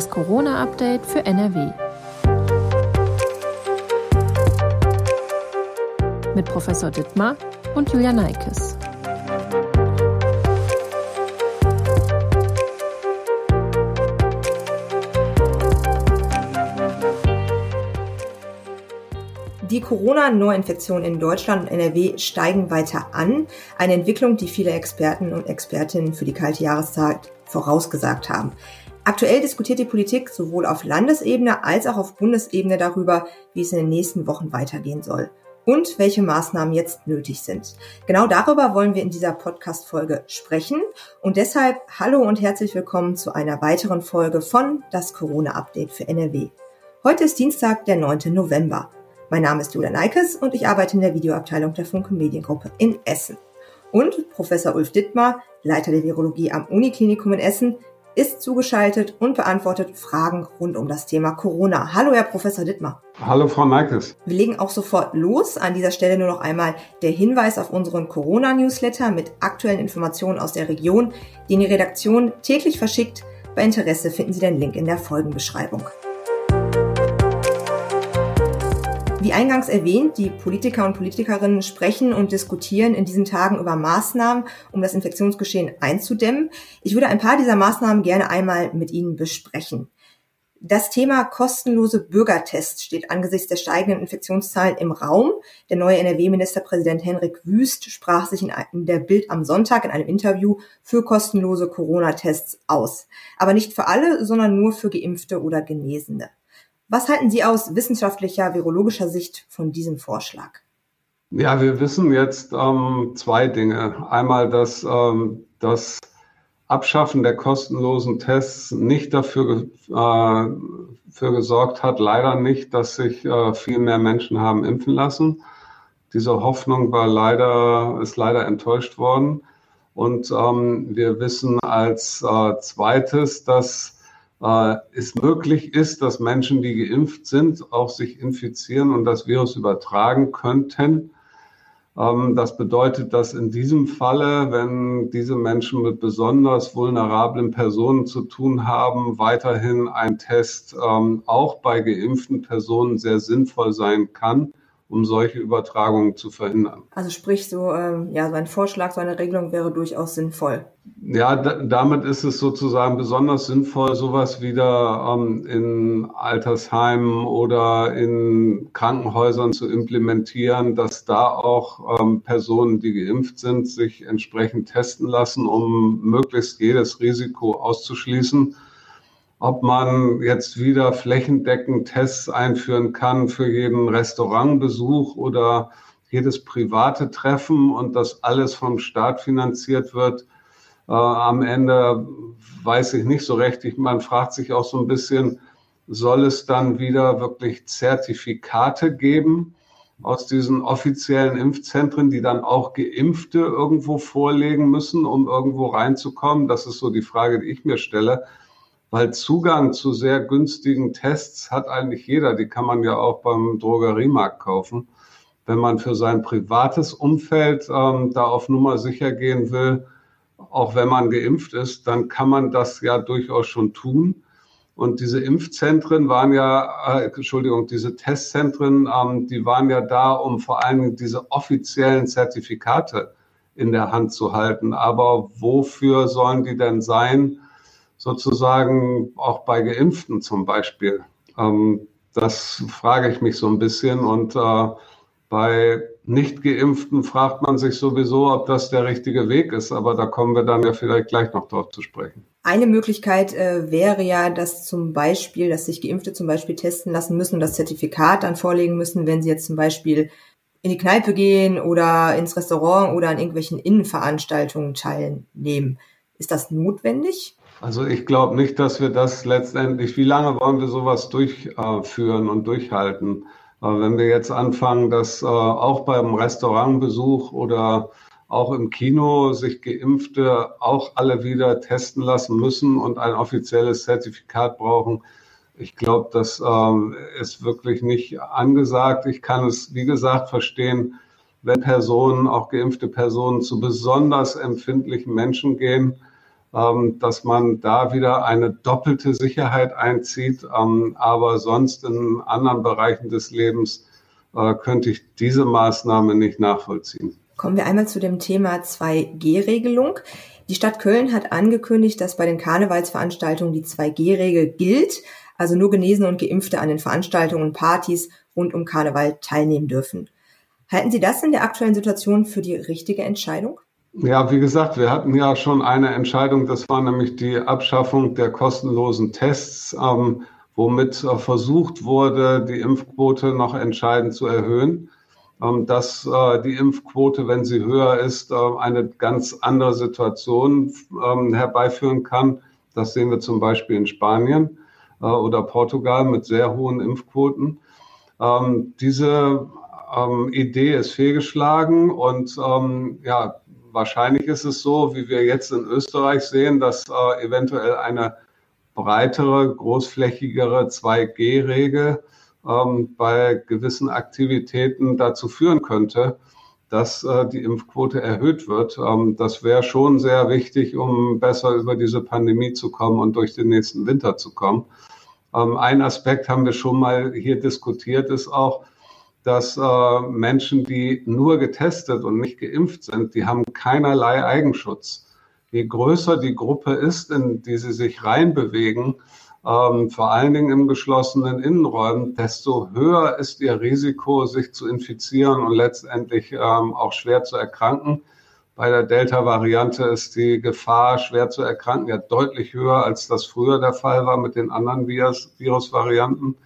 Das Corona-Update für NRW. Mit Professor Dittmar und Julia Neikes. Die Corona-Neuinfektionen in Deutschland und NRW steigen weiter an. Eine Entwicklung, die viele Experten und Expertinnen für die kalte Jahreszeit vorausgesagt haben. Aktuell diskutiert die Politik sowohl auf Landesebene als auch auf Bundesebene darüber, wie es in den nächsten Wochen weitergehen soll und welche Maßnahmen jetzt nötig sind. Genau darüber wollen wir in dieser Podcast-Folge sprechen und deshalb hallo und herzlich willkommen zu einer weiteren Folge von Das Corona-Update für NRW. Heute ist Dienstag, der 9. November. Mein Name ist Julia Neikes und ich arbeite in der Videoabteilung der Funke Mediengruppe in Essen. Und Professor Ulf Dittmar, Leiter der Virologie am Uniklinikum in Essen, ist zugeschaltet und beantwortet Fragen rund um das Thema Corona. Hallo, Herr Professor Dittmar. Hallo, Frau Neikes. Wir legen auch sofort los. An dieser Stelle nur noch einmal der Hinweis auf unseren Corona-Newsletter mit aktuellen Informationen aus der Region, den die Redaktion täglich verschickt. Bei Interesse finden Sie den Link in der Folgenbeschreibung. Wie eingangs erwähnt, die Politiker und Politikerinnen sprechen und diskutieren in diesen Tagen über Maßnahmen, um das Infektionsgeschehen einzudämmen. Ich würde ein paar dieser Maßnahmen gerne einmal mit Ihnen besprechen. Das Thema kostenlose Bürgertests steht angesichts der steigenden Infektionszahlen im Raum. Der neue NRW-Ministerpräsident Henrik Wüst sprach sich in der Bild am Sonntag in einem Interview für kostenlose Corona-Tests aus. Aber nicht für alle, sondern nur für Geimpfte oder Genesene. Was halten Sie aus wissenschaftlicher, virologischer Sicht von diesem Vorschlag? Ja, wir wissen jetzt ähm, zwei Dinge. Einmal, dass ähm, das Abschaffen der kostenlosen Tests nicht dafür äh, für gesorgt hat, leider nicht, dass sich äh, viel mehr Menschen haben impfen lassen. Diese Hoffnung war leider, ist leider enttäuscht worden. Und ähm, wir wissen als äh, zweites, dass äh, es möglich ist, dass Menschen, die geimpft sind, auch sich infizieren und das Virus übertragen könnten. Ähm, das bedeutet, dass in diesem Falle, wenn diese Menschen mit besonders vulnerablen Personen zu tun haben, weiterhin ein Test ähm, auch bei geimpften Personen sehr sinnvoll sein kann um solche Übertragungen zu verhindern. Also sprich, so, ähm, ja, so ein Vorschlag, so eine Regelung wäre durchaus sinnvoll. Ja, damit ist es sozusagen besonders sinnvoll, sowas wieder ähm, in Altersheimen oder in Krankenhäusern zu implementieren, dass da auch ähm, Personen, die geimpft sind, sich entsprechend testen lassen, um möglichst jedes Risiko auszuschließen ob man jetzt wieder flächendeckend Tests einführen kann für jeden Restaurantbesuch oder jedes private Treffen und das alles vom Staat finanziert wird. Äh, am Ende weiß ich nicht so recht. Man fragt sich auch so ein bisschen, soll es dann wieder wirklich Zertifikate geben aus diesen offiziellen Impfzentren, die dann auch Geimpfte irgendwo vorlegen müssen, um irgendwo reinzukommen? Das ist so die Frage, die ich mir stelle weil Zugang zu sehr günstigen Tests hat eigentlich jeder. Die kann man ja auch beim Drogeriemarkt kaufen. Wenn man für sein privates Umfeld ähm, da auf Nummer sicher gehen will, auch wenn man geimpft ist, dann kann man das ja durchaus schon tun. Und diese Impfzentren waren ja, äh, Entschuldigung, diese Testzentren, ähm, die waren ja da, um vor allem diese offiziellen Zertifikate in der Hand zu halten. Aber wofür sollen die denn sein? Sozusagen auch bei Geimpften zum Beispiel? Ähm, das frage ich mich so ein bisschen. Und äh, bei Nicht-Geimpften fragt man sich sowieso, ob das der richtige Weg ist. Aber da kommen wir dann ja vielleicht gleich noch drauf zu sprechen. Eine Möglichkeit äh, wäre ja, dass zum Beispiel, dass sich Geimpfte zum Beispiel testen lassen müssen und das Zertifikat dann vorlegen müssen, wenn sie jetzt zum Beispiel in die Kneipe gehen oder ins Restaurant oder an irgendwelchen Innenveranstaltungen teilnehmen. Ist das notwendig? Also ich glaube nicht, dass wir das letztendlich, wie lange wollen wir sowas durchführen und durchhalten? Wenn wir jetzt anfangen, dass äh, auch beim Restaurantbesuch oder auch im Kino sich Geimpfte auch alle wieder testen lassen müssen und ein offizielles Zertifikat brauchen, ich glaube, das ähm, ist wirklich nicht angesagt. Ich kann es, wie gesagt, verstehen, wenn Personen, auch geimpfte Personen, zu besonders empfindlichen Menschen gehen dass man da wieder eine doppelte Sicherheit einzieht. Ähm, aber sonst in anderen Bereichen des Lebens äh, könnte ich diese Maßnahme nicht nachvollziehen. Kommen wir einmal zu dem Thema 2G-Regelung. Die Stadt Köln hat angekündigt, dass bei den Karnevalsveranstaltungen die 2G-Regel gilt, also nur Genesene und Geimpfte an den Veranstaltungen und Partys rund um Karneval teilnehmen dürfen. Halten Sie das in der aktuellen Situation für die richtige Entscheidung? Ja, wie gesagt, wir hatten ja schon eine Entscheidung, das war nämlich die Abschaffung der kostenlosen Tests, ähm, womit äh, versucht wurde, die Impfquote noch entscheidend zu erhöhen. Ähm, dass äh, die Impfquote, wenn sie höher ist, äh, eine ganz andere Situation ähm, herbeiführen kann. Das sehen wir zum Beispiel in Spanien äh, oder Portugal mit sehr hohen Impfquoten. Ähm, diese ähm, Idee ist fehlgeschlagen und ähm, ja, wahrscheinlich ist es so, wie wir jetzt in Österreich sehen, dass äh, eventuell eine breitere, großflächigere 2G-Regel ähm, bei gewissen Aktivitäten dazu führen könnte, dass äh, die Impfquote erhöht wird. Ähm, das wäre schon sehr wichtig, um besser über diese Pandemie zu kommen und durch den nächsten Winter zu kommen. Ähm, ein Aspekt haben wir schon mal hier diskutiert, ist auch, dass äh, Menschen, die nur getestet und nicht geimpft sind, die haben keinerlei Eigenschutz. Je größer die Gruppe ist, in die sie sich reinbewegen, ähm, vor allen Dingen im geschlossenen Innenräumen, desto höher ist ihr Risiko, sich zu infizieren und letztendlich ähm, auch schwer zu erkranken. Bei der Delta-Variante ist die Gefahr, schwer zu erkranken, ja deutlich höher, als das früher der Fall war mit den anderen Virus Virusvarianten.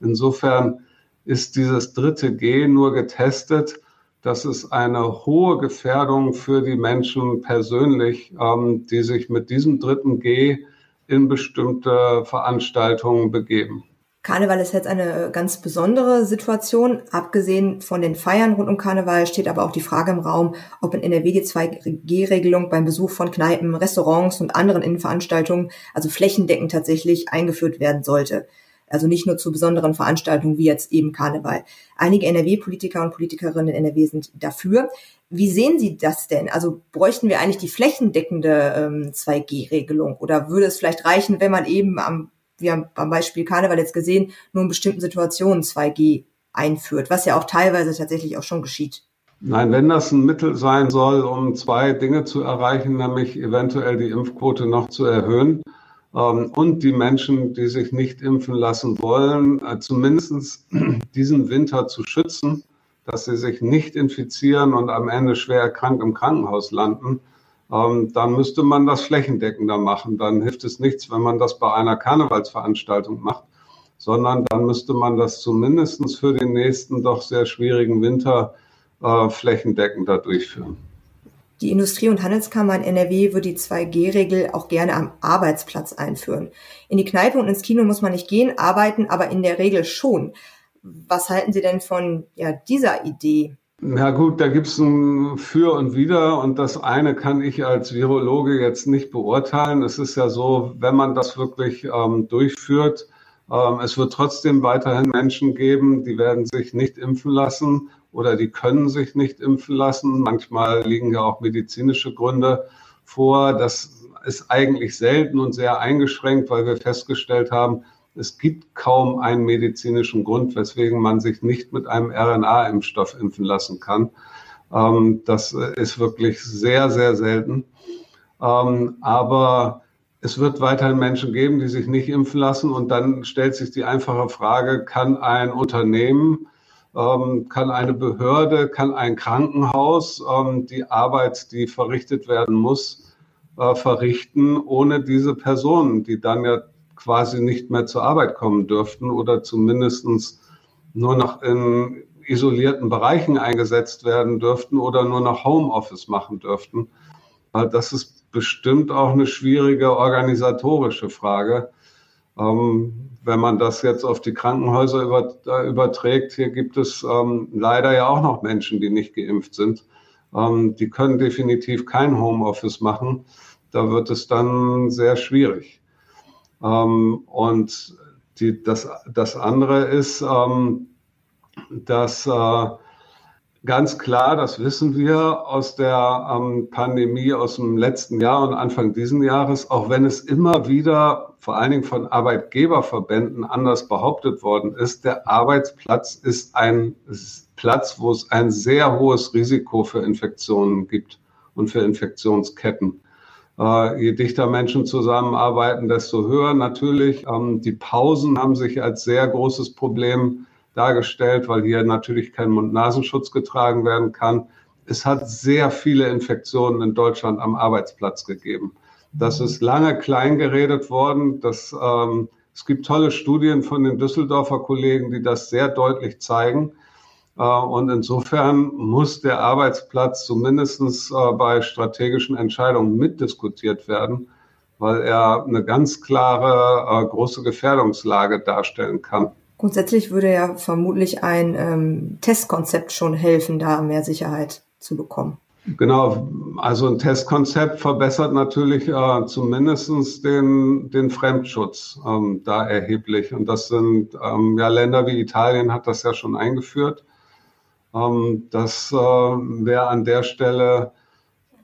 Insofern ist dieses dritte G nur getestet. Das ist eine hohe Gefährdung für die Menschen persönlich, ähm, die sich mit diesem dritten G in bestimmte Veranstaltungen begeben. Karneval ist jetzt eine ganz besondere Situation. Abgesehen von den Feiern rund um Karneval steht aber auch die Frage im Raum, ob in NRW die 2G-Regelung beim Besuch von Kneipen, Restaurants und anderen Innenveranstaltungen, also flächendeckend tatsächlich eingeführt werden sollte. Also nicht nur zu besonderen Veranstaltungen wie jetzt eben Karneval. Einige NRW-Politiker und Politikerinnen in NRW sind dafür. Wie sehen Sie das denn? Also bräuchten wir eigentlich die flächendeckende ähm, 2G-Regelung oder würde es vielleicht reichen, wenn man eben am, wir haben beim Beispiel Karneval jetzt gesehen, nur in bestimmten Situationen 2G einführt, was ja auch teilweise tatsächlich auch schon geschieht? Nein, wenn das ein Mittel sein soll, um zwei Dinge zu erreichen, nämlich eventuell die Impfquote noch zu erhöhen, und die Menschen, die sich nicht impfen lassen wollen, äh, zumindest diesen Winter zu schützen, dass sie sich nicht infizieren und am Ende schwer erkrankt im Krankenhaus landen, ähm, dann müsste man das flächendeckender machen. Dann hilft es nichts, wenn man das bei einer Karnevalsveranstaltung macht, sondern dann müsste man das zumindest für den nächsten doch sehr schwierigen Winter äh, flächendeckender durchführen. Die Industrie- und Handelskammer in NRW würde die 2G-Regel auch gerne am Arbeitsplatz einführen. In die Kneipe und ins Kino muss man nicht gehen, arbeiten aber in der Regel schon. Was halten Sie denn von ja, dieser Idee? Na gut, da gibt es ein Für und Wider und das eine kann ich als Virologe jetzt nicht beurteilen. Es ist ja so, wenn man das wirklich ähm, durchführt, ähm, es wird trotzdem weiterhin Menschen geben, die werden sich nicht impfen lassen oder die können sich nicht impfen lassen. Manchmal liegen ja auch medizinische Gründe vor. Das ist eigentlich selten und sehr eingeschränkt, weil wir festgestellt haben, es gibt kaum einen medizinischen Grund, weswegen man sich nicht mit einem RNA-Impfstoff impfen lassen kann. Ähm, das ist wirklich sehr, sehr selten. Ähm, aber es wird weiterhin Menschen geben, die sich nicht impfen lassen. Und dann stellt sich die einfache Frage, kann ein Unternehmen ähm, kann eine Behörde, kann ein Krankenhaus ähm, die Arbeit, die verrichtet werden muss, äh, verrichten, ohne diese Personen, die dann ja quasi nicht mehr zur Arbeit kommen dürften oder zumindest nur noch in isolierten Bereichen eingesetzt werden dürften oder nur noch Homeoffice machen dürften. Das ist bestimmt auch eine schwierige organisatorische Frage. Ähm, wenn man das jetzt auf die Krankenhäuser über, überträgt, hier gibt es ähm, leider ja auch noch Menschen, die nicht geimpft sind. Ähm, die können definitiv kein Homeoffice machen. Da wird es dann sehr schwierig. Ähm, und die, das, das andere ist, ähm, dass äh, Ganz klar, das wissen wir aus der ähm, Pandemie aus dem letzten Jahr und Anfang diesen Jahres, auch wenn es immer wieder vor allen Dingen von Arbeitgeberverbänden anders behauptet worden ist, der Arbeitsplatz ist ein Platz, wo es ein sehr hohes Risiko für Infektionen gibt und für Infektionsketten. Äh, je dichter Menschen zusammenarbeiten, desto höher natürlich. Ähm, die Pausen haben sich als sehr großes Problem dargestellt, weil hier natürlich kein Mund-Nasenschutz getragen werden kann. Es hat sehr viele Infektionen in Deutschland am Arbeitsplatz gegeben. Das ist lange klein geredet worden. Das, ähm, es gibt tolle Studien von den Düsseldorfer Kollegen, die das sehr deutlich zeigen. Äh, und insofern muss der Arbeitsplatz zumindest äh, bei strategischen Entscheidungen mitdiskutiert werden, weil er eine ganz klare äh, große Gefährdungslage darstellen kann. Grundsätzlich würde ja vermutlich ein ähm, Testkonzept schon helfen, da mehr Sicherheit zu bekommen. Genau, also ein Testkonzept verbessert natürlich äh, zumindest den, den Fremdschutz ähm, da erheblich. Und das sind ähm, ja Länder wie Italien hat das ja schon eingeführt. Ähm, das äh, wäre an der Stelle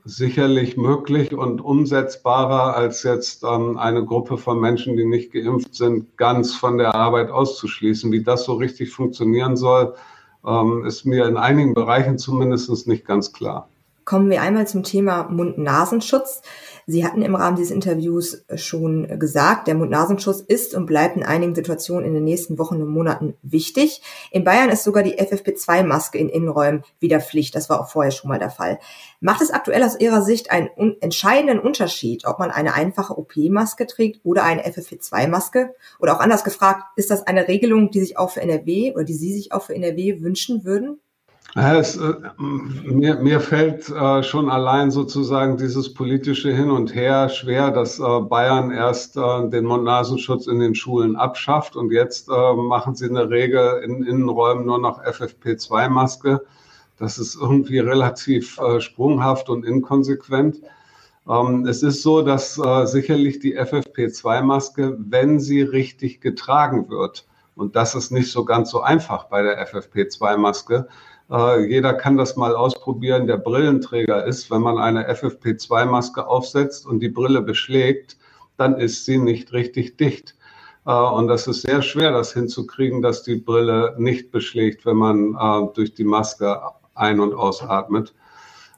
sicherlich möglich und umsetzbarer, als jetzt ähm, eine Gruppe von Menschen, die nicht geimpft sind, ganz von der Arbeit auszuschließen. Wie das so richtig funktionieren soll, ähm, ist mir in einigen Bereichen zumindest nicht ganz klar. Kommen wir einmal zum Thema Mund-Nasenschutz. Sie hatten im Rahmen dieses Interviews schon gesagt, der Mund-Nasenschutz ist und bleibt in einigen Situationen in den nächsten Wochen und Monaten wichtig. In Bayern ist sogar die FFP2-Maske in Innenräumen wieder Pflicht. Das war auch vorher schon mal der Fall. Macht es aktuell aus Ihrer Sicht einen entscheidenden Unterschied, ob man eine einfache OP-Maske trägt oder eine FFP2-Maske? Oder auch anders gefragt, ist das eine Regelung, die sich auch für NRW oder die Sie sich auch für NRW wünschen würden? Es, äh, mir, mir fällt äh, schon allein sozusagen dieses politische Hin und Her schwer, dass äh, Bayern erst äh, den Mund-Nasenschutz in den Schulen abschafft und jetzt äh, machen sie eine Regel in Innenräumen nur noch FFP2-Maske. Das ist irgendwie relativ äh, sprunghaft und inkonsequent. Ähm, es ist so, dass sicherlich die FFP2-Maske, wenn sie richtig getragen wird, und das ist nicht so ganz so einfach bei der FFP2-Maske, äh, jeder kann das mal ausprobieren, der Brillenträger ist. Wenn man eine FFP2-Maske aufsetzt und die Brille beschlägt, dann ist sie nicht richtig dicht. Äh, und das ist sehr schwer, das hinzukriegen, dass die Brille nicht beschlägt, wenn man äh, durch die Maske ein- und ausatmet.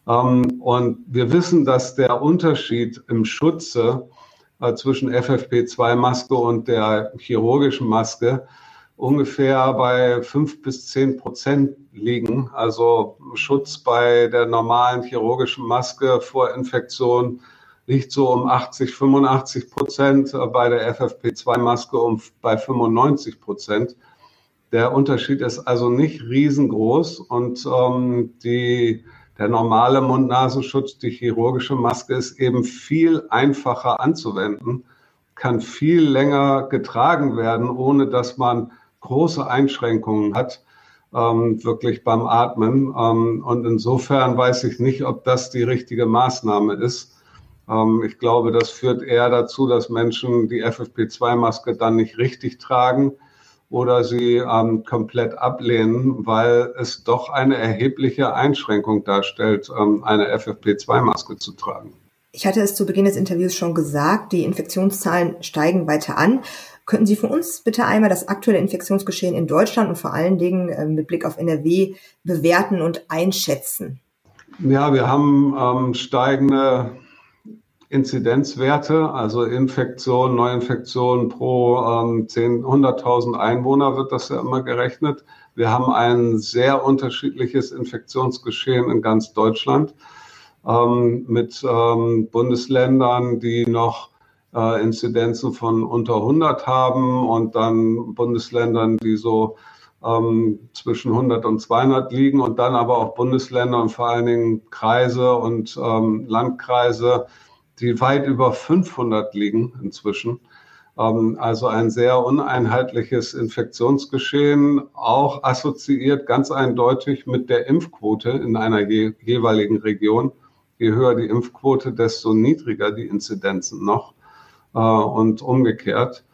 Ähm, und wir wissen, dass der Unterschied im Schutze zwischen FFP2-Maske und der chirurgischen Maske ungefähr bei fünf bis zehn Prozent liegen. Also Schutz bei der normalen chirurgischen Maske vor Infektion liegt so um 80, 85 Prozent, bei der FFP2-Maske um bei 95 Prozent. Der Unterschied ist also nicht riesengroß und ähm, die, der normale Mund-Nasenschutz, die chirurgische Maske ist eben viel einfacher anzuwenden, kann viel länger getragen werden, ohne dass man große Einschränkungen hat, ähm, wirklich beim Atmen. Ähm, und insofern weiß ich nicht, ob das die richtige Maßnahme ist. Ähm, ich glaube, das führt eher dazu, dass Menschen die FFP2-Maske dann nicht richtig tragen oder sie ähm, komplett ablehnen, weil es doch eine erhebliche Einschränkung darstellt, ähm, eine FFP2-Maske zu tragen. Ich hatte es zu Beginn des Interviews schon gesagt, die Infektionszahlen steigen weiter an. Könnten Sie für uns bitte einmal das aktuelle Infektionsgeschehen in Deutschland und vor allen Dingen äh, mit Blick auf NRW bewerten und einschätzen? Ja, wir haben ähm, steigende Inzidenzwerte, also Infektionen, Neuinfektionen pro ähm, 100.000 Einwohner wird das ja immer gerechnet. Wir haben ein sehr unterschiedliches Infektionsgeschehen in ganz Deutschland ähm, mit ähm, Bundesländern, die noch äh, Inzidenzen von unter 100 haben und dann Bundesländern, die so ähm, zwischen 100 und 200 liegen und dann aber auch Bundesländer und vor allen Dingen Kreise und ähm, Landkreise, die weit über 500 liegen inzwischen. Ähm, also ein sehr uneinheitliches Infektionsgeschehen, auch assoziiert ganz eindeutig mit der Impfquote in einer je jeweiligen Region. Je höher die Impfquote, desto niedriger die Inzidenzen noch äh, und umgekehrt.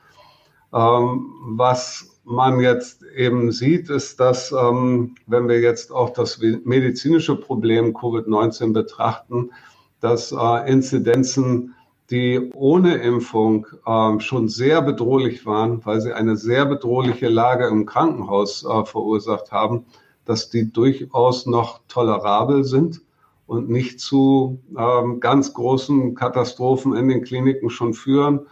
Ähm, was man jetzt eben sieht, ist, dass ähm, wenn wir jetzt auch das medizinische Problem Covid-19 betrachten, dass äh, Inzidenzen, die ohne Impfung äh, schon sehr bedrohlich waren, weil sie eine sehr bedrohliche Lage im Krankenhaus äh, verursacht haben, dass die durchaus noch tolerabel sind und nicht zu ähm, ganz großen Katastrophen in den Kliniken schon führen.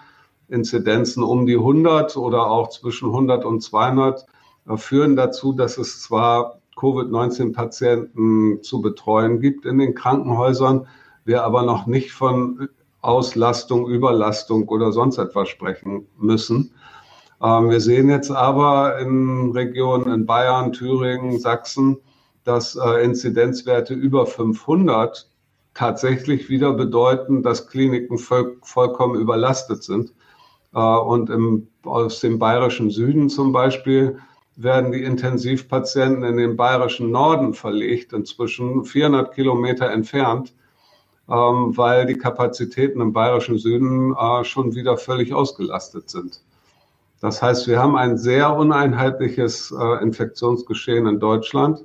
Inzidenzen um die 100 oder auch zwischen 100 und 200 äh, führen dazu, dass es zwar Covid-19-Patienten zu betreuen gibt in den Krankenhäusern, wir aber noch nicht von Auslastung, Überlastung oder sonst etwas sprechen müssen. Ähm, wir sehen jetzt aber in Regionen in Bayern, Thüringen, Sachsen, dass äh, Inzidenzwerte über 500 tatsächlich wieder bedeuten, dass Kliniken voll, vollkommen überlastet sind. Äh, und im, aus dem bayerischen Süden zum Beispiel werden die Intensivpatienten in den bayerischen Norden verlegt, inzwischen 400 Kilometer entfernt, ähm, weil die Kapazitäten im bayerischen Süden äh, schon wieder völlig ausgelastet sind. Das heißt, wir haben ein sehr uneinheitliches äh, Infektionsgeschehen in Deutschland,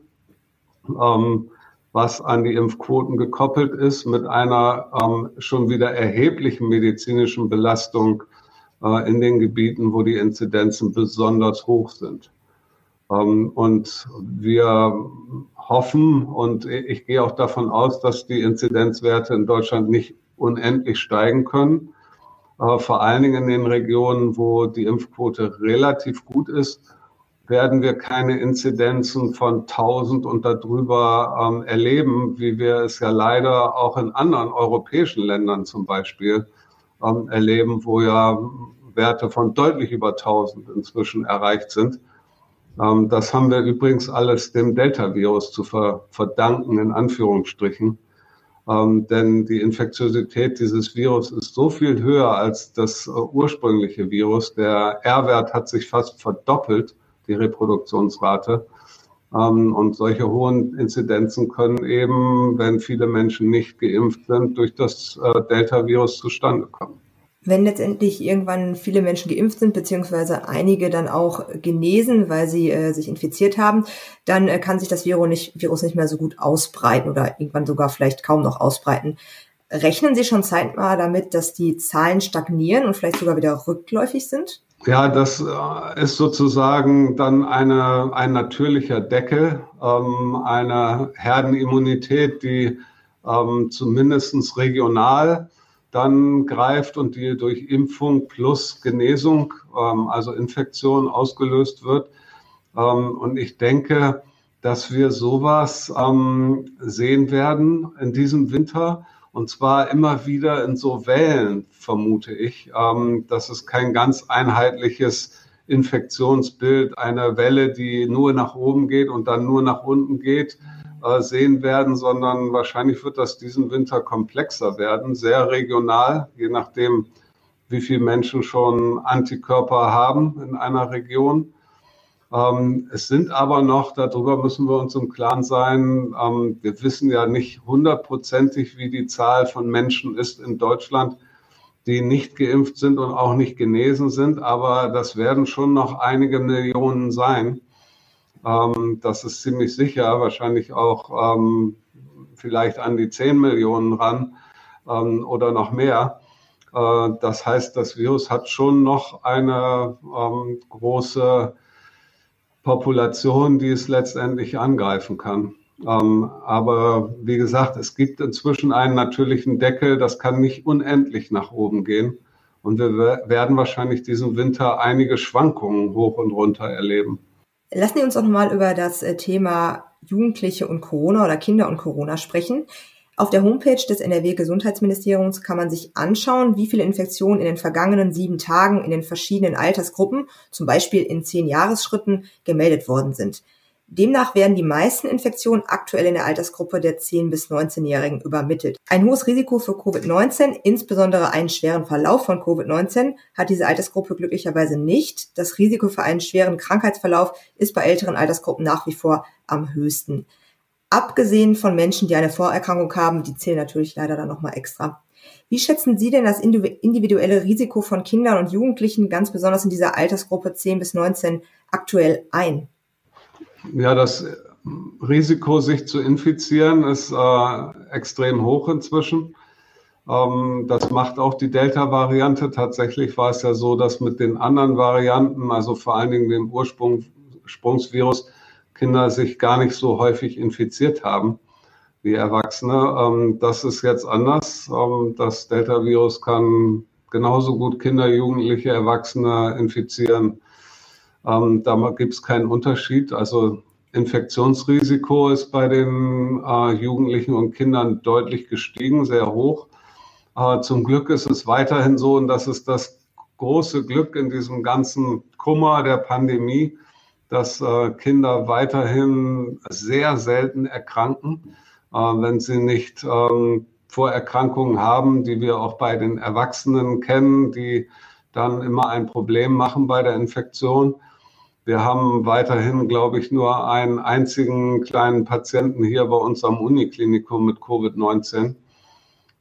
ähm, was an die Impfquoten gekoppelt ist mit einer ähm, schon wieder erheblichen medizinischen Belastung äh, in den Gebieten, wo die Inzidenzen besonders hoch sind. Ähm, und wir hoffen und ich gehe auch davon aus, dass die Inzidenzwerte in Deutschland nicht unendlich steigen können. Äh, vor allen Dingen in den Regionen, wo die Impfquote relativ gut ist, werden wir keine Inzidenzen von 1000 und darüber ähm, erleben, wie wir es ja leider auch in anderen europäischen Ländern zum Beispiel ähm, erleben, wo ja Werte von deutlich über 1000 inzwischen erreicht sind. Ähm, das haben wir übrigens alles dem Delta-Virus zu ver verdanken, in Anführungsstrichen. Ähm, denn die Infektiosität dieses Virus ist so viel höher als das äh, ursprüngliche Virus. Der R-Wert hat sich fast verdoppelt, die Reproduktionsrate. Ähm, und solche hohen Inzidenzen können eben, wenn viele Menschen nicht geimpft sind, durch das äh, Delta-Virus zustande kommen wenn letztendlich irgendwann viele Menschen geimpft sind, beziehungsweise einige dann auch genesen, weil sie äh, sich infiziert haben, dann äh, kann sich das Virus nicht, Virus nicht mehr so gut ausbreiten oder irgendwann sogar vielleicht kaum noch ausbreiten. Rechnen Sie schon zeitnah damit, dass die Zahlen stagnieren und vielleicht sogar wieder rückläufig sind? Ja, das äh, ist sozusagen dann eine, ein natürlicher Deckel, ähm, eine Herdenimmunität, die ähm, zumindest regional dann greift und die durch Impfung plus Genesung, ähm, also Infektion ausgelöst wird. Ähm, und ich denke, dass wir sowas ähm, sehen werden in diesem Winter. Und zwar immer wieder in so Wellen, vermute ich. Ähm, dass es kein ganz einheitliches Infektionsbild, eine Welle, die nur nach oben geht und dann nur nach unten geht, äh, sehen werden, sondern wahrscheinlich wird das diesen Winter komplexer werden, sehr regional, je nachdem, wie viele Menschen schon Antikörper haben in einer Region. Ähm, es sind aber noch, darüber müssen wir uns im Klaren sein, ähm, wir wissen ja nicht hundertprozentig, wie die Zahl von Menschen ist in Deutschland, die nicht geimpft sind und auch nicht genesen sind, aber das werden schon noch einige Millionen sein. Ähm, das ist ziemlich sicher, wahrscheinlich auch ähm, vielleicht an die 10 Millionen ran ähm, oder noch mehr. Äh, das heißt, das Virus hat schon noch eine ähm, große Population, die es letztendlich angreifen kann. Ähm, aber wie gesagt, es gibt inzwischen einen natürlichen Deckel, das kann nicht unendlich nach oben gehen. Und wir werden wahrscheinlich diesen Winter einige Schwankungen hoch und runter erleben. Lassen Sie uns auch nochmal über das äh, Thema Jugendliche und Corona oder Kinder und Corona sprechen. Auf der Homepage des NRW-Gesundheitsministeriums kann man sich anschauen, wie viele Infektionen in den vergangenen sieben Tagen in den verschiedenen Altersgruppen, zum Beispiel in zehn Jahresschritten, gemeldet worden sind. Demnach werden die meisten Infektionen aktuell in der Altersgruppe der 10- bis 19-Jährigen übermittelt. Ein hohes Risiko für Covid-19, insbesondere einen schweren Verlauf von Covid-19, hat diese Altersgruppe glücklicherweise nicht. Das Risiko für einen schweren Krankheitsverlauf ist bei älteren Altersgruppen nach wie vor am höchsten. Abgesehen von Menschen, die eine Vorerkrankung haben, die zählen natürlich leider dann nochmal extra. Wie schätzen Sie denn das individuelle Risiko von Kindern und Jugendlichen, ganz besonders in dieser Altersgruppe 10 bis 19, aktuell ein? Ja, das Risiko, sich zu infizieren, ist äh, extrem hoch inzwischen. Ähm, das macht auch die Delta-Variante. Tatsächlich war es ja so, dass mit den anderen Varianten, also vor allen Dingen dem Ursprungsvirus, Kinder sich gar nicht so häufig infiziert haben wie Erwachsene. Ähm, das ist jetzt anders. Ähm, das Delta-Virus kann genauso gut Kinder, Jugendliche, Erwachsene infizieren. Da gibt es keinen Unterschied. Also Infektionsrisiko ist bei den äh, Jugendlichen und Kindern deutlich gestiegen, sehr hoch. Aber zum Glück ist es weiterhin so, und das ist das große Glück in diesem ganzen Kummer der Pandemie, dass äh, Kinder weiterhin sehr selten erkranken, äh, wenn sie nicht ähm, Vorerkrankungen haben, die wir auch bei den Erwachsenen kennen, die dann immer ein Problem machen bei der Infektion. Wir haben weiterhin, glaube ich, nur einen einzigen kleinen Patienten hier bei uns am Uniklinikum mit Covid-19.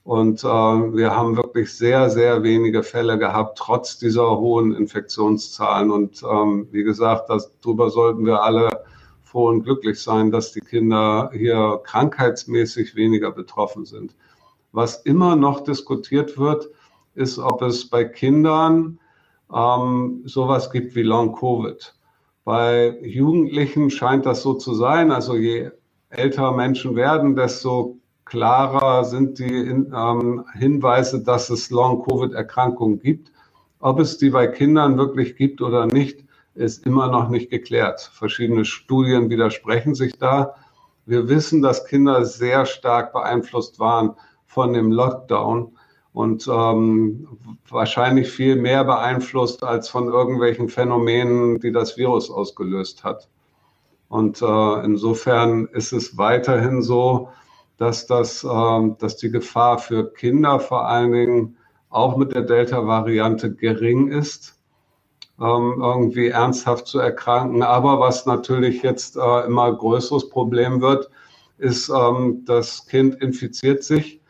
Und äh, wir haben wirklich sehr, sehr wenige Fälle gehabt, trotz dieser hohen Infektionszahlen. Und ähm, wie gesagt, das, darüber sollten wir alle froh und glücklich sein, dass die Kinder hier krankheitsmäßig weniger betroffen sind. Was immer noch diskutiert wird, ist, ob es bei Kindern ähm, sowas gibt wie Long-Covid. Bei Jugendlichen scheint das so zu sein. Also je älter Menschen werden, desto klarer sind die ähm, Hinweise, dass es Long-Covid-Erkrankungen gibt. Ob es die bei Kindern wirklich gibt oder nicht, ist immer noch nicht geklärt. Verschiedene Studien widersprechen sich da. Wir wissen, dass Kinder sehr stark beeinflusst waren von dem Lockdown und ähm, wahrscheinlich viel mehr beeinflusst als von irgendwelchen Phänomenen, die das Virus ausgelöst hat. Und äh, insofern ist es weiterhin so, dass, das, ähm, dass die Gefahr für Kinder vor allen Dingen auch mit der Delta-Variante gering ist, ähm, irgendwie ernsthaft zu erkranken. Aber was natürlich jetzt äh, immer größeres Problem wird, ist, ähm, das Kind infiziert sich,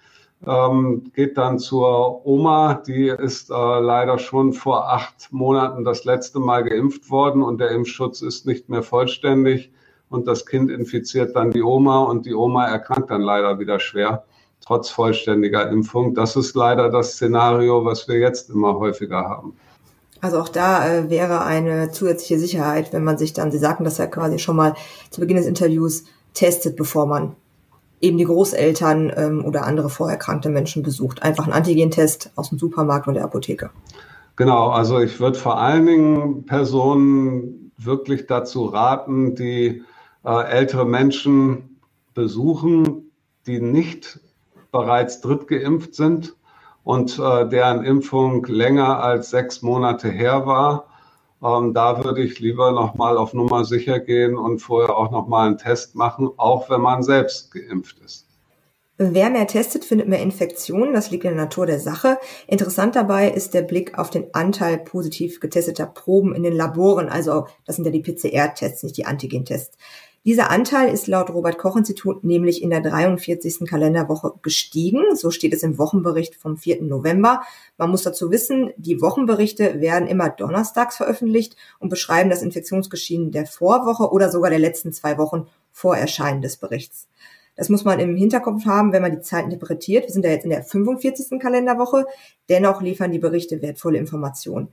ähm, geht dann zur Oma, die ist äh, leider schon vor acht Monaten das letzte Mal geimpft worden und der Impfschutz ist nicht mehr vollständig und das Kind infiziert dann die Oma und die Oma erkrankt dann leider wieder schwer, trotz vollständiger Impfung. Das ist leider das Szenario, was wir jetzt immer häufiger haben. Also auch da äh, wäre eine zusätzliche Sicherheit, wenn man sich dann, Sie sagten das ja quasi schon mal zu Beginn des Interviews, testet, bevor man eben die Großeltern ähm, oder andere vorerkrankte Menschen besucht. Einfach ein Antigentest aus dem Supermarkt und der Apotheke. Genau, also ich würde vor allen Dingen Personen wirklich dazu raten, die ältere Menschen besuchen, die nicht bereits drittgeimpft sind und äh, deren Impfung länger als sechs Monate her war. Ähm, da würde ich lieber nochmal auf Nummer sicher gehen und vorher auch nochmal einen Test machen, auch wenn man selbst geimpft ist. Wer mehr testet, findet mehr Infektionen. Das liegt in der Natur der Sache. Interessant dabei ist der Blick auf den Anteil positiv getesteter Proben in den Laboren. Also das sind ja die PCR-Tests, nicht die Antigen-Tests. Dieser Anteil ist laut Robert Koch Institut nämlich in der 43. Kalenderwoche gestiegen. So steht es im Wochenbericht vom 4. November. Man muss dazu wissen, die Wochenberichte werden immer donnerstags veröffentlicht und beschreiben das Infektionsgeschehen der Vorwoche oder sogar der letzten zwei Wochen vor Erscheinen des Berichts. Das muss man im Hinterkopf haben, wenn man die Zeit interpretiert. Wir sind ja jetzt in der 45. Kalenderwoche. Dennoch liefern die Berichte wertvolle Informationen.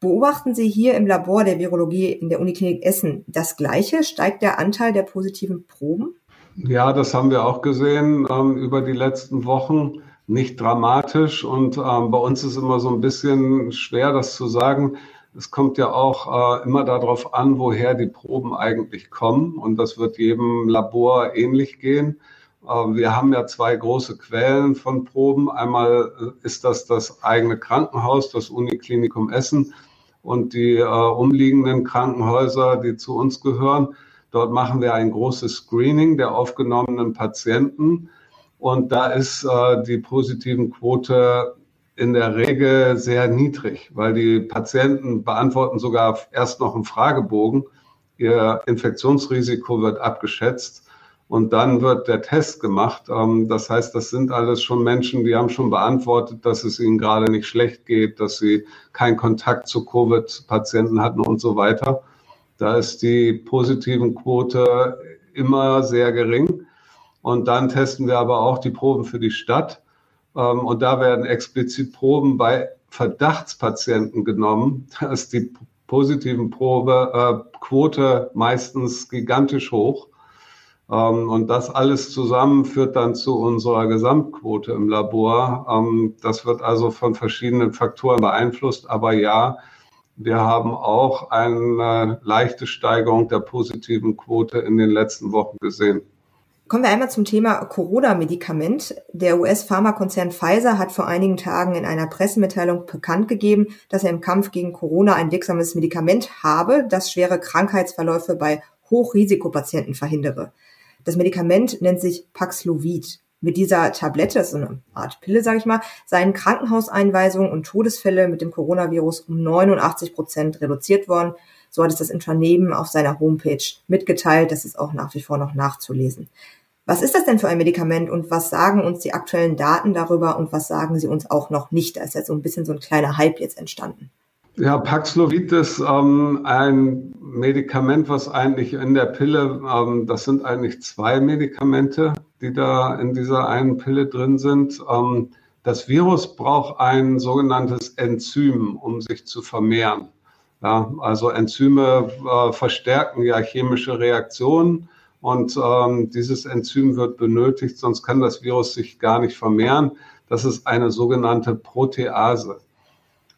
Beobachten Sie hier im Labor der Virologie in der Uniklinik Essen das Gleiche? Steigt der Anteil der positiven Proben? Ja, das haben wir auch gesehen ähm, über die letzten Wochen. Nicht dramatisch und ähm, bei uns ist immer so ein bisschen schwer, das zu sagen. Es kommt ja auch äh, immer darauf an, woher die Proben eigentlich kommen und das wird jedem Labor ähnlich gehen. Äh, wir haben ja zwei große Quellen von Proben. Einmal äh, ist das das eigene Krankenhaus, das Uniklinikum Essen und die äh, umliegenden Krankenhäuser, die zu uns gehören. Dort machen wir ein großes Screening der aufgenommenen Patienten. Und da ist äh, die positiven Quote in der Regel sehr niedrig, weil die Patienten beantworten sogar erst noch einen Fragebogen. Ihr Infektionsrisiko wird abgeschätzt. Und dann wird der Test gemacht. Ähm, das heißt, das sind alles schon Menschen, die haben schon beantwortet, dass es ihnen gerade nicht schlecht geht, dass sie keinen Kontakt zu Covid-Patienten hatten und so weiter. Da ist die positiven Quote immer sehr gering. Und dann testen wir aber auch die Proben für die Stadt. Ähm, und da werden explizit Proben bei Verdachtspatienten genommen. Da ist die positiven Probe äh, meistens gigantisch hoch. Ähm, und das alles zusammen führt dann zu unserer Gesamtquote im Labor. Ähm, das wird also von verschiedenen Faktoren beeinflusst. Aber ja, wir haben auch eine leichte Steigerung der positiven Quote in den letzten Wochen gesehen. Kommen wir einmal zum Thema Corona-Medikament. Der US-Pharmakonzern Pfizer hat vor einigen Tagen in einer Pressemitteilung bekannt gegeben, dass er im Kampf gegen Corona ein wirksames Medikament habe, das schwere Krankheitsverläufe bei Hochrisikopatienten verhindere. Das Medikament nennt sich Paxlovid. Mit dieser Tablette, das ist eine Art Pille, sage ich mal, seien Krankenhauseinweisungen und Todesfälle mit dem Coronavirus um 89 Prozent reduziert worden. So hat es das Unternehmen auf seiner Homepage mitgeteilt. Das ist auch nach wie vor noch nachzulesen. Was ist das denn für ein Medikament und was sagen uns die aktuellen Daten darüber und was sagen sie uns auch noch nicht? Da ist ja so ein bisschen so ein kleiner Hype jetzt entstanden. Ja, Paxlovid ist ähm, ein Medikament, was eigentlich in der Pille, ähm, das sind eigentlich zwei Medikamente, die da in dieser einen Pille drin sind. Ähm, das Virus braucht ein sogenanntes Enzym, um sich zu vermehren. Ja, also Enzyme äh, verstärken ja chemische Reaktionen und ähm, dieses Enzym wird benötigt, sonst kann das Virus sich gar nicht vermehren. Das ist eine sogenannte Protease.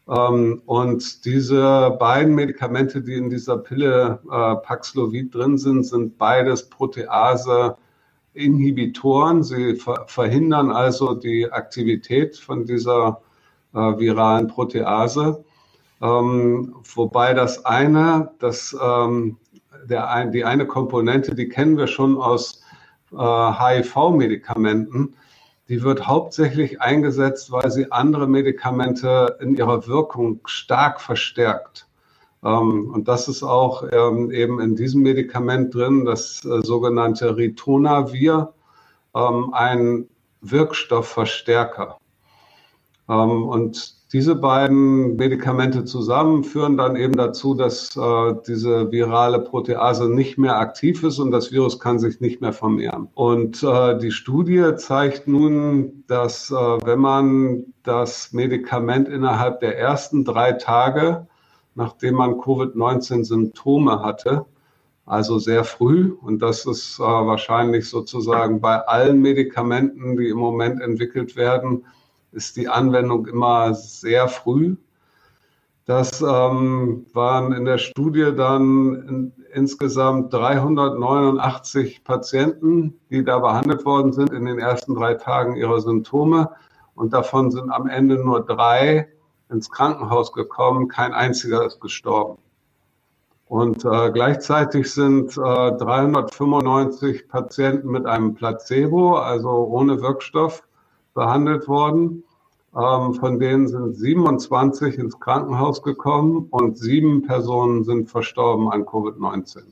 Ähm, und diese beiden Medikamente, die in dieser Pille äh, Paxlovid drin sind, sind beides Protease-Inhibitoren. Sie ver verhindern also die Aktivität von dieser äh, viralen Protease. Ähm, wobei das eine, das, ähm, der ein, die eine Komponente, die kennen wir schon aus äh, HIV-Medikamenten, die wird hauptsächlich eingesetzt, weil sie andere Medikamente in ihrer Wirkung stark verstärkt. Ähm, und das ist auch ähm, eben in diesem Medikament drin, das äh, sogenannte Ritonavir, ähm, ein Wirkstoffverstärker. Und diese beiden Medikamente zusammen führen dann eben dazu, dass äh, diese virale Protease nicht mehr aktiv ist und das Virus kann sich nicht mehr vermehren. Und äh, die Studie zeigt nun, dass äh, wenn man das Medikament innerhalb der ersten drei Tage, nachdem man Covid-19-Symptome hatte, also sehr früh, und das ist äh, wahrscheinlich sozusagen bei allen Medikamenten, die im Moment entwickelt werden, ist die Anwendung immer sehr früh. Das ähm, waren in der Studie dann in, insgesamt 389 Patienten, die da behandelt worden sind in den ersten drei Tagen ihrer Symptome. Und davon sind am Ende nur drei ins Krankenhaus gekommen. Kein einziger ist gestorben. Und äh, gleichzeitig sind äh, 395 Patienten mit einem Placebo, also ohne Wirkstoff, behandelt worden. Ähm, von denen sind 27 ins Krankenhaus gekommen und sieben Personen sind verstorben an Covid-19.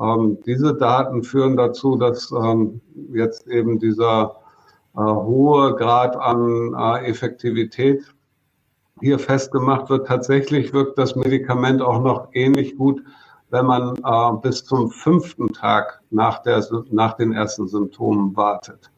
Ähm, diese Daten führen dazu, dass ähm, jetzt eben dieser äh, hohe Grad an äh, Effektivität hier festgemacht wird. Tatsächlich wirkt das Medikament auch noch ähnlich gut, wenn man äh, bis zum fünften Tag nach, der, nach den ersten Symptomen wartet.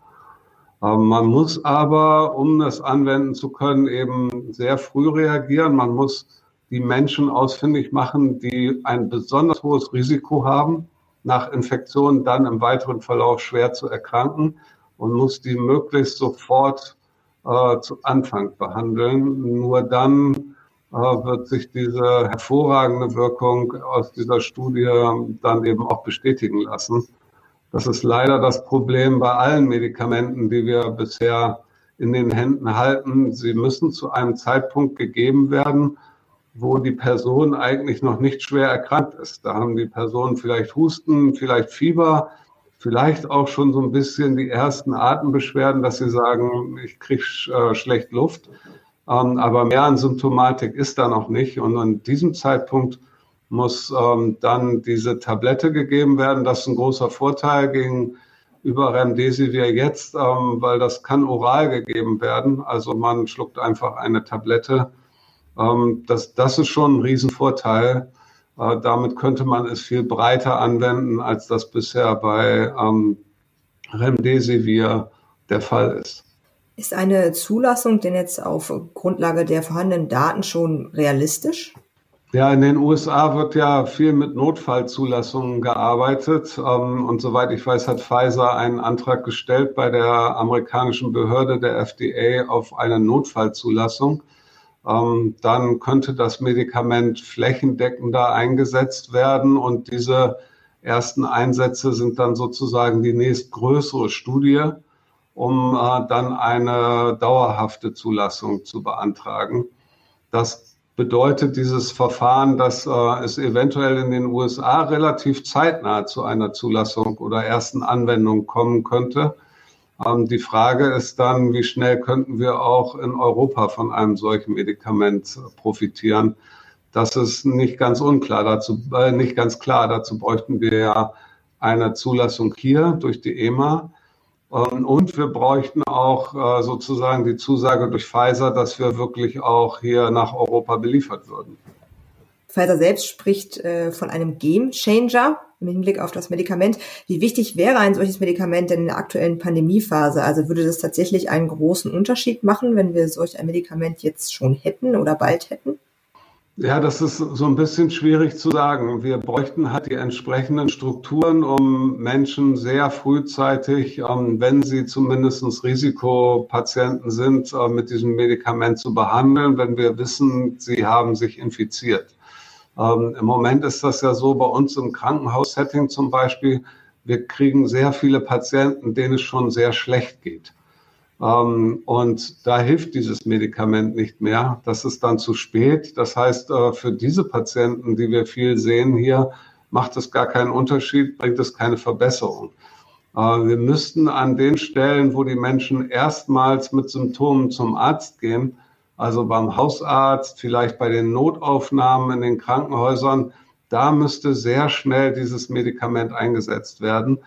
Ähm, man muss aber, um das anwenden zu können, eben sehr früh reagieren. Man muss die Menschen ausfindig machen, die ein besonders hohes Risiko haben, nach Infektionen dann im weiteren Verlauf schwer zu erkranken und muss die möglichst sofort äh, zu Anfang behandeln. Nur dann äh, wird sich diese hervorragende Wirkung aus dieser Studie dann eben auch bestätigen lassen. Das ist leider das Problem bei allen Medikamenten, die wir bisher in den Händen halten. Sie müssen zu einem Zeitpunkt gegeben werden, wo die Person eigentlich noch nicht schwer erkrankt ist. Da haben die Personen vielleicht Husten, vielleicht Fieber, vielleicht auch schon so ein bisschen die ersten Atembeschwerden, dass sie sagen, ich kriege äh, schlecht Luft. Ähm, aber mehr an Symptomatik ist da noch nicht. Und an diesem Zeitpunkt muss ähm, dann diese Tablette gegeben werden. Das ist ein großer Vorteil gegen über Remdesivir jetzt, ähm, weil das kann oral gegeben werden. Also man schluckt einfach eine Tablette. Ähm, das, das ist schon ein Riesenvorteil. Äh, damit könnte man es viel breiter anwenden, als das bisher bei ähm, Remdesivir der Fall ist. Ist eine Zulassung denn jetzt auf Grundlage der vorhandenen Daten schon realistisch? Ja, in den USA wird ja viel mit Notfallzulassungen gearbeitet. Ähm, und soweit ich weiß, hat Pfizer einen Antrag gestellt bei der amerikanischen Behörde der FDA auf eine Notfallzulassung. Ähm, dann könnte das Medikament flächendeckender eingesetzt werden. Und diese ersten Einsätze sind dann sozusagen die nächstgrößere Studie, um äh, dann eine dauerhafte Zulassung zu beantragen. Das bedeutet dieses Verfahren, dass äh, es eventuell in den USA relativ zeitnah zu einer Zulassung oder ersten Anwendung kommen könnte. Ähm, die Frage ist dann, wie schnell könnten wir auch in Europa von einem solchen Medikament profitieren? Das ist nicht ganz unklar. Dazu, äh, nicht ganz klar. Dazu bräuchten wir ja eine Zulassung hier durch die EMA. Ähm, und wir bräuchten auch äh, sozusagen die Zusage durch Pfizer, dass wir wirklich auch hier nach Europa beliefert würden. Pfizer selbst spricht äh, von einem Game Changer im Hinblick auf das Medikament. Wie wichtig wäre ein solches Medikament denn in der aktuellen Pandemiephase? Also würde das tatsächlich einen großen Unterschied machen, wenn wir solch ein Medikament jetzt schon hätten oder bald hätten? Ja, das ist so ein bisschen schwierig zu sagen. Wir bräuchten halt die entsprechenden Strukturen, um Menschen sehr frühzeitig, ähm, wenn sie zumindest Risikopatienten sind, äh, mit diesem Medikament zu behandeln, wenn wir wissen, sie haben sich infiziert. Ähm, Im Moment ist das ja so bei uns im Krankenhaussetting zum Beispiel. Wir kriegen sehr viele Patienten, denen es schon sehr schlecht geht. Ähm, und da hilft dieses Medikament nicht mehr. Das ist dann zu spät. Das heißt, äh, für diese Patienten, die wir viel sehen hier, macht es gar keinen Unterschied, bringt es keine Verbesserung. Äh, wir müssten an den Stellen, wo die Menschen erstmals mit Symptomen zum Arzt gehen, also beim Hausarzt, vielleicht bei den Notaufnahmen in den Krankenhäusern, da müsste sehr schnell dieses Medikament eingesetzt werden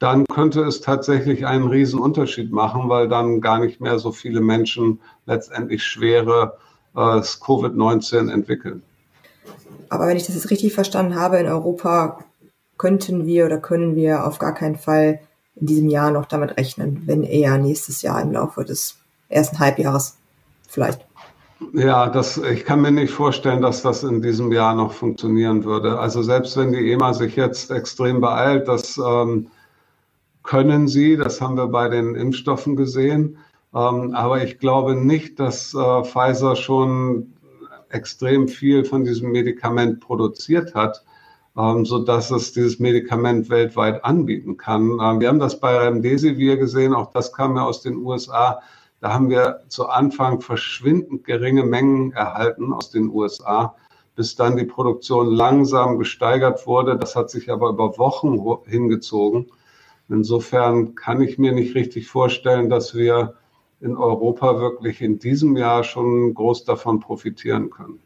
dann könnte es tatsächlich einen riesen Unterschied machen, weil dann gar nicht mehr so viele Menschen letztendlich schwere äh, Covid-19 entwickeln. Aber wenn ich das jetzt richtig verstanden habe, in Europa könnten wir oder können wir auf gar keinen Fall in diesem Jahr noch damit rechnen, wenn eher nächstes Jahr im Laufe des ersten Halbjahres vielleicht. Ja, das, ich kann mir nicht vorstellen, dass das in diesem Jahr noch funktionieren würde. Also selbst wenn die EMA sich jetzt extrem beeilt, dass ähm, können sie. Das haben wir bei den Impfstoffen gesehen. Ähm, aber ich glaube nicht, dass äh, Pfizer schon extrem viel von diesem Medikament produziert hat, ähm, so dass es dieses Medikament weltweit anbieten kann. Ähm, wir haben das bei Remdesivir gesehen. Auch das kam ja aus den USA. Da haben wir zu Anfang verschwindend geringe Mengen erhalten aus den USA, bis dann die Produktion langsam gesteigert wurde. Das hat sich aber über Wochen hingezogen. Insofern kann ich mir nicht richtig vorstellen, dass wir in Europa wirklich in diesem Jahr schon groß davon profitieren können.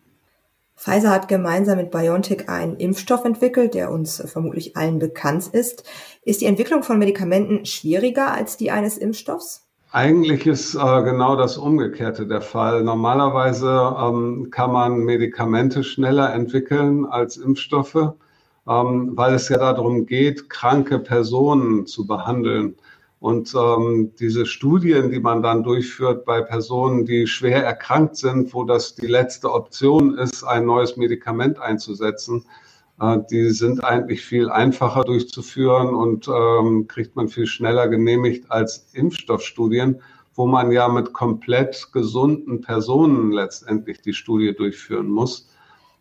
Pfizer hat gemeinsam mit BioNTech einen Impfstoff entwickelt, der uns vermutlich allen bekannt ist. Ist die Entwicklung von Medikamenten schwieriger als die eines Impfstoffs? Eigentlich ist äh, genau das Umgekehrte der Fall. Normalerweise ähm, kann man Medikamente schneller entwickeln als Impfstoffe ähm, weil es ja darum geht, kranke Personen zu behandeln. Und ähm, diese Studien, die man dann durchführt bei Personen, die schwer erkrankt sind, wo das die letzte Option ist, ein neues Medikament einzusetzen, äh, die sind eigentlich viel einfacher durchzuführen und ähm, kriegt man viel schneller genehmigt als Impfstoffstudien, wo man ja mit komplett gesunden Personen letztendlich die Studie durchführen muss.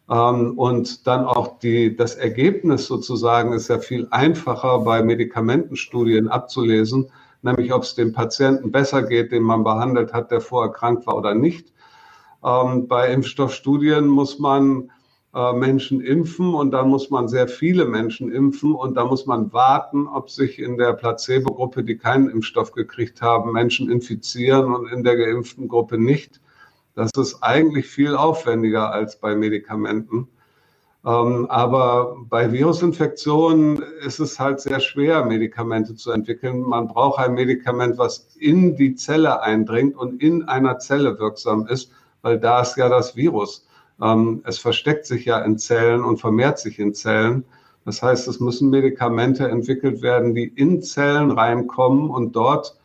Ähm, und dann auch die, das Ergebnis sozusagen ist ja viel einfacher bei Medikamentenstudien abzulesen, nämlich ob es dem Patienten besser geht, den man behandelt hat, der vorher krank war oder nicht. Ähm, bei Impfstoffstudien muss man äh, Menschen impfen und dann muss man sehr viele Menschen impfen und da muss man warten, ob sich in der Placebo-Gruppe, die keinen Impfstoff gekriegt haben, Menschen infizieren und in der geimpften Gruppe nicht. Das ist eigentlich viel aufwendiger als bei Medikamenten. Ähm, aber bei Virusinfektionen ist es halt sehr schwer, Medikamente zu entwickeln. Man braucht ein Medikament, was in die Zelle eindringt und in einer Zelle wirksam ist, weil da ist ja das Virus. Ähm, es versteckt sich ja in Zellen und vermehrt sich in Zellen. Das heißt, es müssen Medikamente entwickelt werden, die in Zellen reinkommen und dort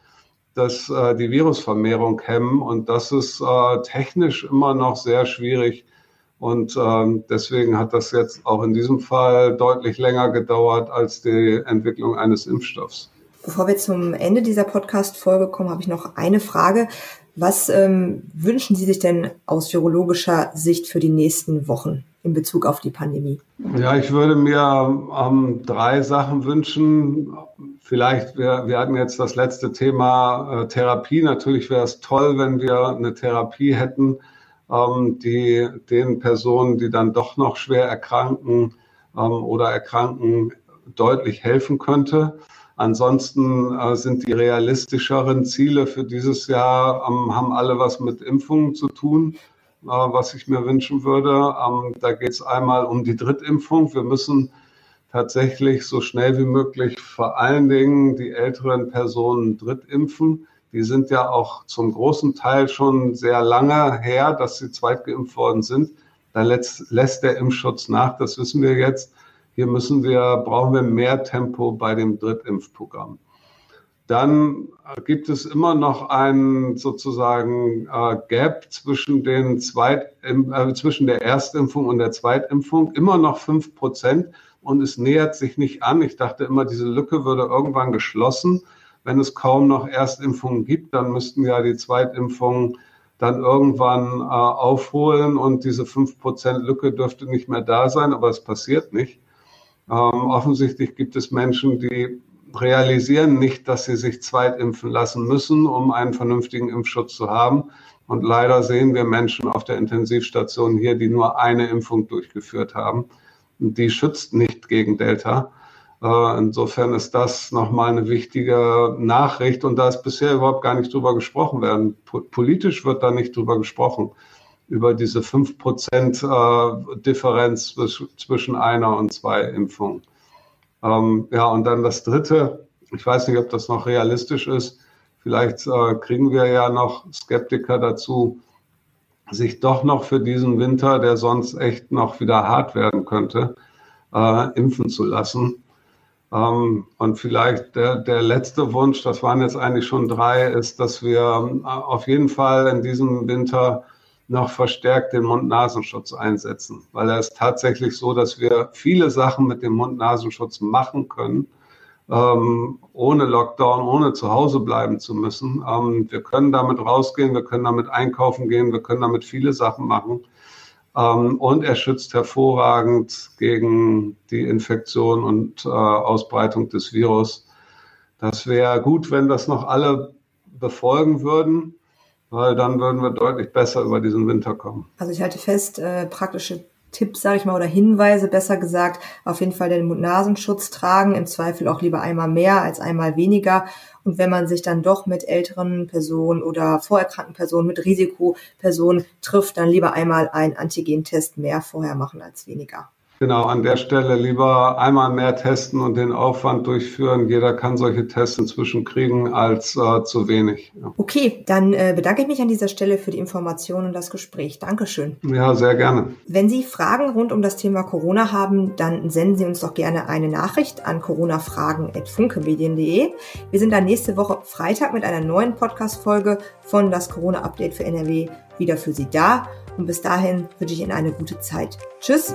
das, äh, die Virusvermehrung hemmen. Und das ist äh, technisch immer noch sehr schwierig. Und ähm, deswegen hat das jetzt auch in diesem Fall deutlich länger gedauert als die Entwicklung eines Impfstoffs. Bevor wir zum Ende dieser Podcast-Folge kommen, habe ich noch eine Frage. Was ähm, wünschen Sie sich denn aus virologischer Sicht für die nächsten Wochen in Bezug auf die Pandemie? Ja, ich würde mir ähm, drei Sachen wünschen. Vielleicht, wir, wir hatten jetzt das letzte Thema äh, Therapie. Natürlich wäre es toll, wenn wir eine Therapie hätten, ähm, die den Personen, die dann doch noch schwer erkranken ähm, oder erkranken, deutlich helfen könnte. Ansonsten äh, sind die realistischeren Ziele für dieses Jahr, ähm, haben alle was mit Impfungen zu tun, was ich mir wünschen würde. Ähm, da geht es einmal um die Drittimpfung. Wir müssen tatsächlich so schnell wie möglich vor allen Dingen die älteren Personen drittimpfen. Die sind ja auch zum großen Teil schon sehr lange her, dass sie zweitgeimpft worden sind. Da lässt, lässt der Impfschutz nach, das wissen wir jetzt. Hier müssen wir, brauchen wir mehr Tempo bei dem Drittimpfprogramm. Dann gibt es immer noch ein sozusagen äh, Gap zwischen den Zweit, äh, zwischen der Erstimpfung und der Zweitimpfung, immer noch fünf Prozent und es nähert sich nicht an. Ich dachte immer, diese Lücke würde irgendwann geschlossen. Wenn es kaum noch Erstimpfungen gibt, dann müssten ja die Zweitimpfungen dann irgendwann äh, aufholen und diese fünf Prozent Lücke dürfte nicht mehr da sein, aber es passiert nicht. Ähm, offensichtlich gibt es Menschen, die realisieren nicht, dass sie sich zweitimpfen lassen müssen, um einen vernünftigen Impfschutz zu haben. Und leider sehen wir Menschen auf der Intensivstation hier, die nur eine Impfung durchgeführt haben. Die schützt nicht gegen Delta. Äh, insofern ist das nochmal eine wichtige Nachricht. Und da ist bisher überhaupt gar nicht drüber gesprochen werden. Politisch wird da nicht drüber gesprochen über diese 5% äh, Differenz zwischen einer und zwei Impfungen. Ähm, ja, und dann das Dritte, ich weiß nicht, ob das noch realistisch ist, vielleicht äh, kriegen wir ja noch Skeptiker dazu, sich doch noch für diesen Winter, der sonst echt noch wieder hart werden könnte, äh, impfen zu lassen. Ähm, und vielleicht der, der letzte Wunsch, das waren jetzt eigentlich schon drei, ist, dass wir äh, auf jeden Fall in diesem Winter noch verstärkt den Mund-Nasenschutz einsetzen, weil ist tatsächlich so, dass wir viele Sachen mit dem Mund-Nasenschutz machen können, ähm, ohne Lockdown, ohne zu Hause bleiben zu müssen. Ähm, wir können damit rausgehen, wir können damit einkaufen gehen, wir können damit viele Sachen machen. Ähm, und er schützt hervorragend gegen die Infektion und äh, Ausbreitung des Virus. Das wäre gut, wenn das noch alle befolgen würden weil dann würden wir deutlich besser über diesen Winter kommen. Also ich halte fest, äh, praktische Tipps, sage ich mal, oder Hinweise, besser gesagt, auf jeden Fall den Mund-Nasenschutz tragen, im Zweifel auch lieber einmal mehr als einmal weniger. Und wenn man sich dann doch mit älteren Personen oder vorerkrankten Personen, mit Risikopersonen trifft, dann lieber einmal einen Antigentest mehr vorher machen als weniger. Genau, an der Stelle lieber einmal mehr testen und den Aufwand durchführen. Jeder kann solche Tests inzwischen kriegen als äh, zu wenig. Ja. Okay, dann äh, bedanke ich mich an dieser Stelle für die Information und das Gespräch. Dankeschön. Ja, sehr gerne. Wenn Sie Fragen rund um das Thema Corona haben, dann senden Sie uns doch gerne eine Nachricht an coronafragen.funkemedien.de. Wir sind dann nächste Woche Freitag mit einer neuen Podcast-Folge von das Corona-Update für NRW wieder für Sie da. Und bis dahin wünsche ich Ihnen eine gute Zeit. Tschüss.